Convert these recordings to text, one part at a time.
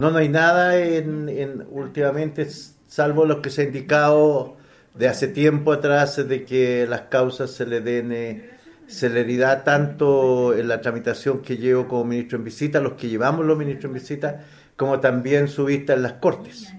No, no hay nada en, en últimamente, salvo lo que se ha indicado de hace tiempo atrás, de que las causas se le den eh, celeridad tanto en la tramitación que llevo como ministro en visita, los que llevamos los ministros en visita, como también su vista en las cortes.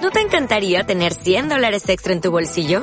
¿No te encantaría tener 100 dólares extra en tu bolsillo?